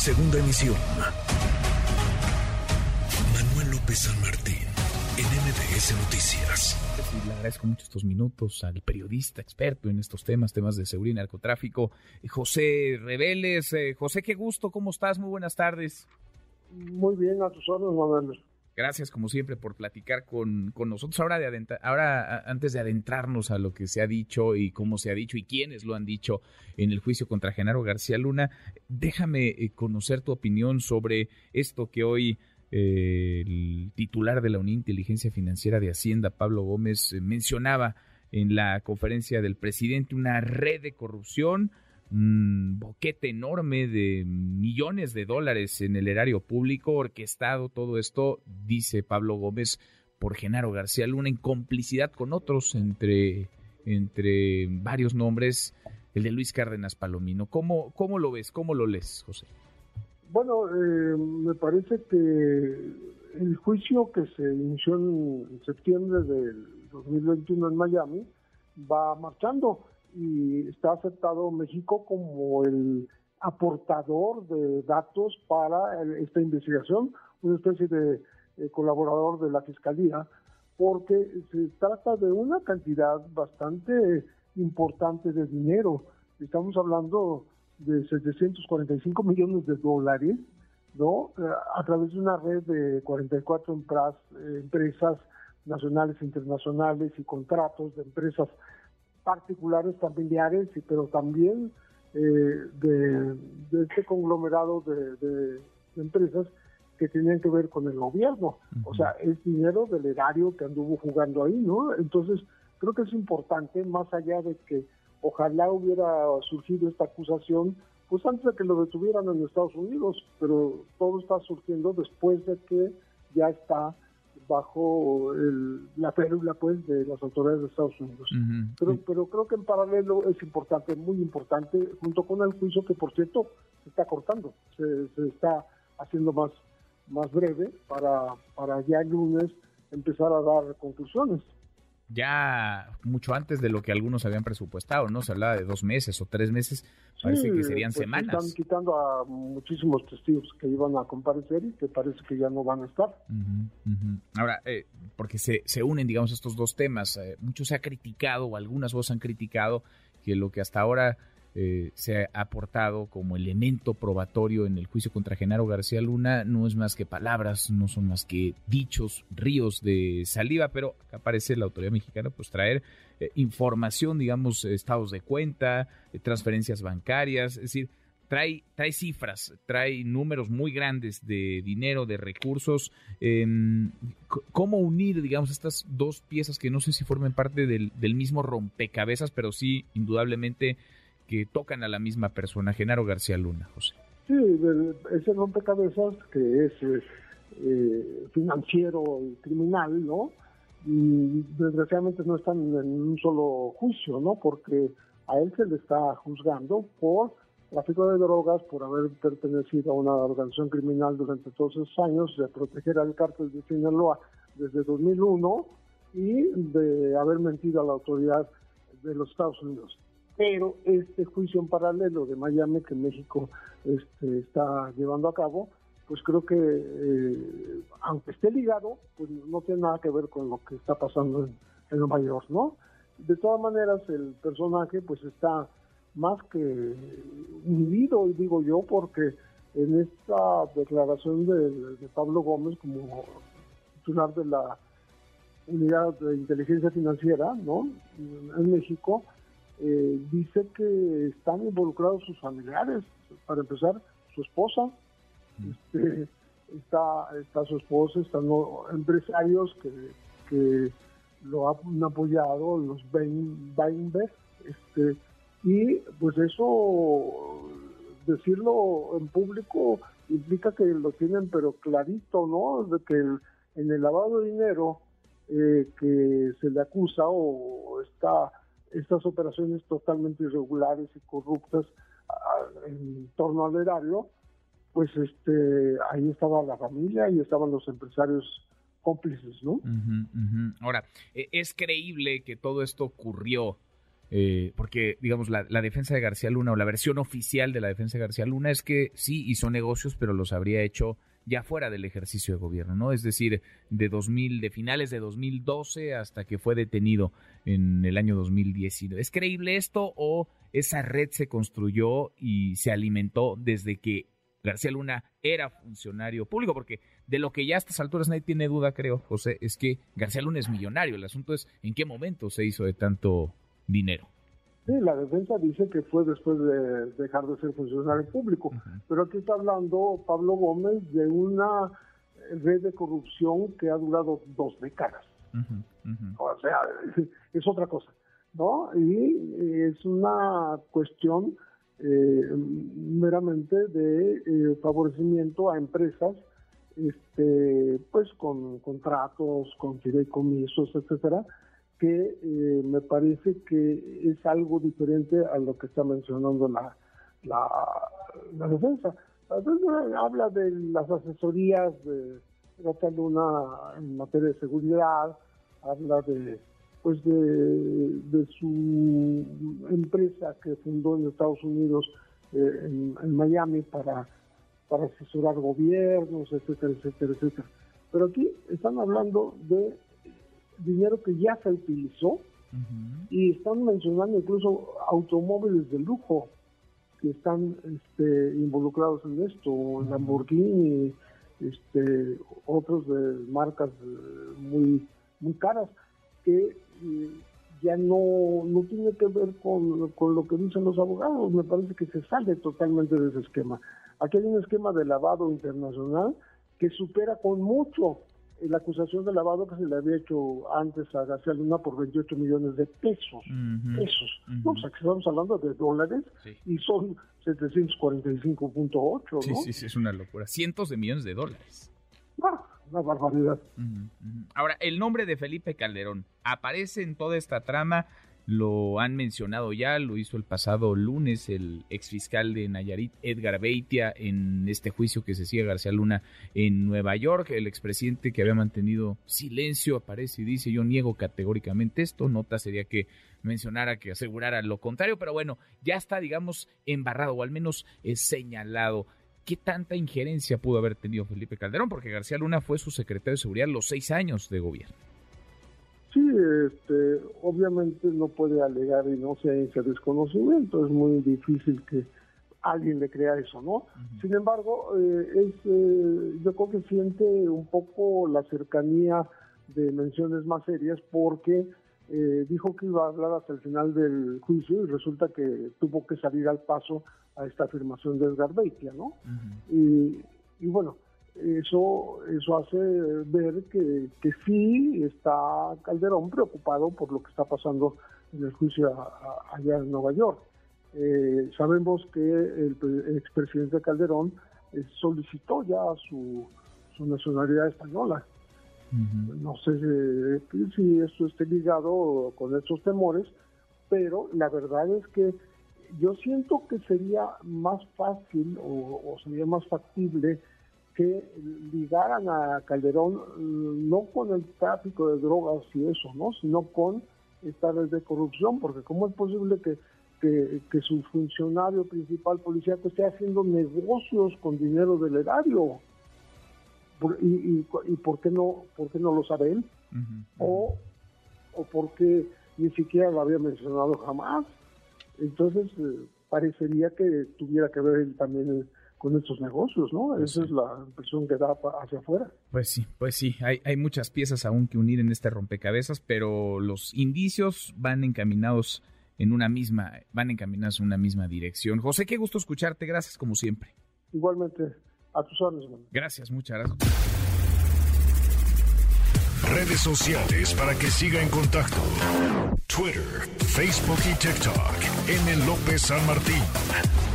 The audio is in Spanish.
Segunda emisión. Manuel López San Martín, en MBS Noticias. le agradezco mucho estos minutos al periodista experto en estos temas, temas de seguridad y narcotráfico, José Reveles. Eh, José, qué gusto, ¿cómo estás? Muy buenas tardes. Muy bien, a tus órdenes, Manuel. Gracias, como siempre, por platicar con, nosotros. Ahora, de ahora, antes de adentrarnos a lo que se ha dicho y cómo se ha dicho y quiénes lo han dicho en el juicio contra Genaro García Luna, déjame eh, conocer tu opinión sobre esto que hoy eh, el titular de la Unión Inteligencia Financiera de Hacienda, Pablo Gómez, eh, mencionaba en la conferencia del presidente una red de corrupción un boquete enorme de millones de dólares en el erario público, orquestado todo esto, dice Pablo Gómez, por Genaro García Luna, en complicidad con otros, entre, entre varios nombres, el de Luis Cárdenas Palomino. ¿Cómo, cómo lo ves? ¿Cómo lo lees, José? Bueno, eh, me parece que el juicio que se inició en septiembre del 2021 en Miami va marchando y está aceptado México como el aportador de datos para esta investigación, una especie de eh, colaborador de la Fiscalía, porque se trata de una cantidad bastante importante de dinero. Estamos hablando de 745 millones de dólares, ¿no? Eh, a través de una red de 44 empresas, empresas nacionales internacionales y contratos de empresas particulares, familiares, pero también eh, de, este conglomerado de, empresas que tienen que ver con el gobierno. O sea, es dinero del erario que anduvo jugando ahí, ¿no? Entonces, creo que es importante, más allá de que ojalá hubiera surgido esta acusación, pues antes de que lo detuvieran en Estados Unidos, pero todo está surgiendo después de que ya está bajo la férula pues de las autoridades de Estados Unidos. pero, pero creo que en paralelo es importante, muy importante, junto con el juicio que por cierto se está cortando, se, se está haciendo más, más breve para, para ya el lunes empezar a dar conclusiones ya mucho antes de lo que algunos habían presupuestado, ¿no? Se hablaba de dos meses o tres meses, parece que serían pues semanas. Están quitando a muchísimos testigos que iban a comparecer y que parece que ya no van a estar. Ahora, eh, porque se, se unen, digamos, estos dos temas. Eh, muchos se ha criticado, o algunas voces han criticado, que lo que hasta ahora eh, se ha aportado como elemento probatorio en el juicio contra Genaro García Luna no es más que palabras, no son más que dichos, ríos de saliva, pero acá aparece la autoridad mexicana pues traer eh, información, digamos, estados de cuenta, eh, transferencias bancarias, es decir, trae, trae cifras, trae números muy grandes de dinero, de recursos. Em, ¿Cómo unir, digamos, estas dos piezas que no sé si formen parte del, del mismo rompecabezas, pero sí, indudablemente, que tocan a la misma persona, Genaro García Luna, José. Sí, ese rompecabezas que es eh, financiero y criminal, ¿no? Y desgraciadamente no están en un solo juicio, ¿no? Porque a él se le está juzgando por tráfico de drogas, por haber pertenecido a una organización criminal durante todos esos años, de proteger al cártel de Sinaloa desde 2001 y de haber mentido a la autoridad de los Estados Unidos pero este juicio en paralelo de Miami que México este, está llevando a cabo, pues creo que eh, aunque esté ligado, pues no tiene nada que ver con lo que está pasando en, Nueva York, ¿no? De todas maneras, el personaje pues está más que inhibido, digo yo, porque en esta declaración de, de Pablo Gómez como titular de la unidad de inteligencia financiera, ¿no? En México, eh, dice que están involucrados sus familiares. Para empezar, su esposa, este, está, está su esposa, están los empresarios que, que lo han apoyado, los Weinberg, este, y pues eso, decirlo en público implica que lo tienen pero clarito, ¿no? De que en el lavado de dinero eh, que se le acusa o está estas operaciones totalmente irregulares y corruptas en torno al erario, pues este ahí estaba la familia y estaban los empresarios cómplices, ¿no? Ahora, e, es creíble que todo esto ocurrió eh, porque, digamos, la, la, defensa de García Luna o la versión oficial de la defensa de García Luna es que sí hizo negocios, pero los habría hecho ya fuera del ejercicio de gobierno, ¿no? Es decir, de 2000, de finales de 2012 hasta que fue detenido en el año 2019. ¿Es creíble esto o esa red se construyó y se alimentó desde que García Luna era funcionario público? Porque de lo que ya a estas alturas nadie tiene duda, creo, José, es que García Luna es millonario. El asunto es en qué momento se hizo de tanto dinero. Sí, la defensa dice que fue después de dejar de ser funcionario público, pero aquí está hablando Pablo Gómez de una red de corrupción que ha durado dos décadas. O sea, es otra cosa, ¿no? Y es una cuestión eh, meramente de eh, favorecimiento a empresas, este, pues con contratos, con fideicomisos, etcétera, que eh, me parece que es algo diferente a lo que está mencionando la, la, defensa. habla de las asesorías de Luna en materia de seguridad, habla de pues de, de su empresa que fundó en Estados Unidos, eh, en, en, Miami, para, para asesorar gobiernos, etcétera, etcétera, etcétera. Pero aquí están hablando de dinero que ya se utilizó y están mencionando incluso automóviles de lujo que están este, involucrados en esto, Lamborghini, este, otros de marcas eh, muy muy caras que eh, ya no, no tiene que ver con, con lo que dicen los abogados, me parece que se sale totalmente de ese esquema. Aquí hay un esquema de lavado internacional que supera con mucho la acusación de lavado que se le había hecho antes a García Luna por 28 millones de pesos. pesos. No, o sea, que estamos hablando de dólares y son 745.8. Sí, sí, sí, es una locura. Cientos de millones de dólares. Ah, una barbaridad. Ahora, el nombre de Felipe Calderón aparece en toda esta trama lo han mencionado ya, lo hizo el pasado lunes el exfiscal de Nayarit, Edgar Beitia, en este juicio que se sigue García Luna en Nueva York. El expresidente que había mantenido silencio aparece y dice, yo niego categóricamente esto. Nota sería que mencionara, que asegurara lo contrario, pero bueno, ya está, digamos, embarrado o al menos es señalado. ¿Qué tanta injerencia pudo haber tenido Felipe Calderón? Porque García Luna fue su secretario de seguridad los seis años de gobierno. Sí, este, obviamente no puede alegar inocencia, desconocimiento, es muy difícil que alguien le crea eso, ¿no? Sin embargo, eh, es, eh, yo creo que siente un poco la cercanía de menciones más serias porque eh, dijo que iba a hablar hasta el final del juicio y resulta que tuvo que salir al paso a esta afirmación de Edgar Beitia, ¿no? y, y bueno, eso, eso hace ver que, que sí está Calderón preocupado por lo que está pasando en el juicio allá en Nueva York. Eh, sabemos que el, expresidente Calderón eh, solicitó ya su, su nacionalidad española. No sé si, esto esté ligado con esos temores, pero la verdad es que yo siento que sería más fácil o sería más factible que ligaran a Calderón mm, no con el tráfico de drogas y eso, ¿no? sino con esta red de corrupción, porque ¿cómo es posible que, que, su funcionario principal policíaco esté haciendo negocios con dinero del erario? y, y, por qué no por qué no lo sabe él? O, o porque ni siquiera lo había mencionado jamás. Entonces, eh, parecería que tuviera que ver él también con estos negocios, ¿no? Pues Esa es la impresión que da hacia afuera. Pues sí, pues sí, hay, hay muchas piezas aún que unir en este rompecabezas, pero los indicios van encaminados en una misma, van encaminados en una misma dirección. José, qué gusto escucharte, gracias como siempre. Igualmente, a tus órdenes. Gracias, muchas gracias. Redes sociales para que siga en contacto: Twitter, Facebook y TikTok. M. López San Martín.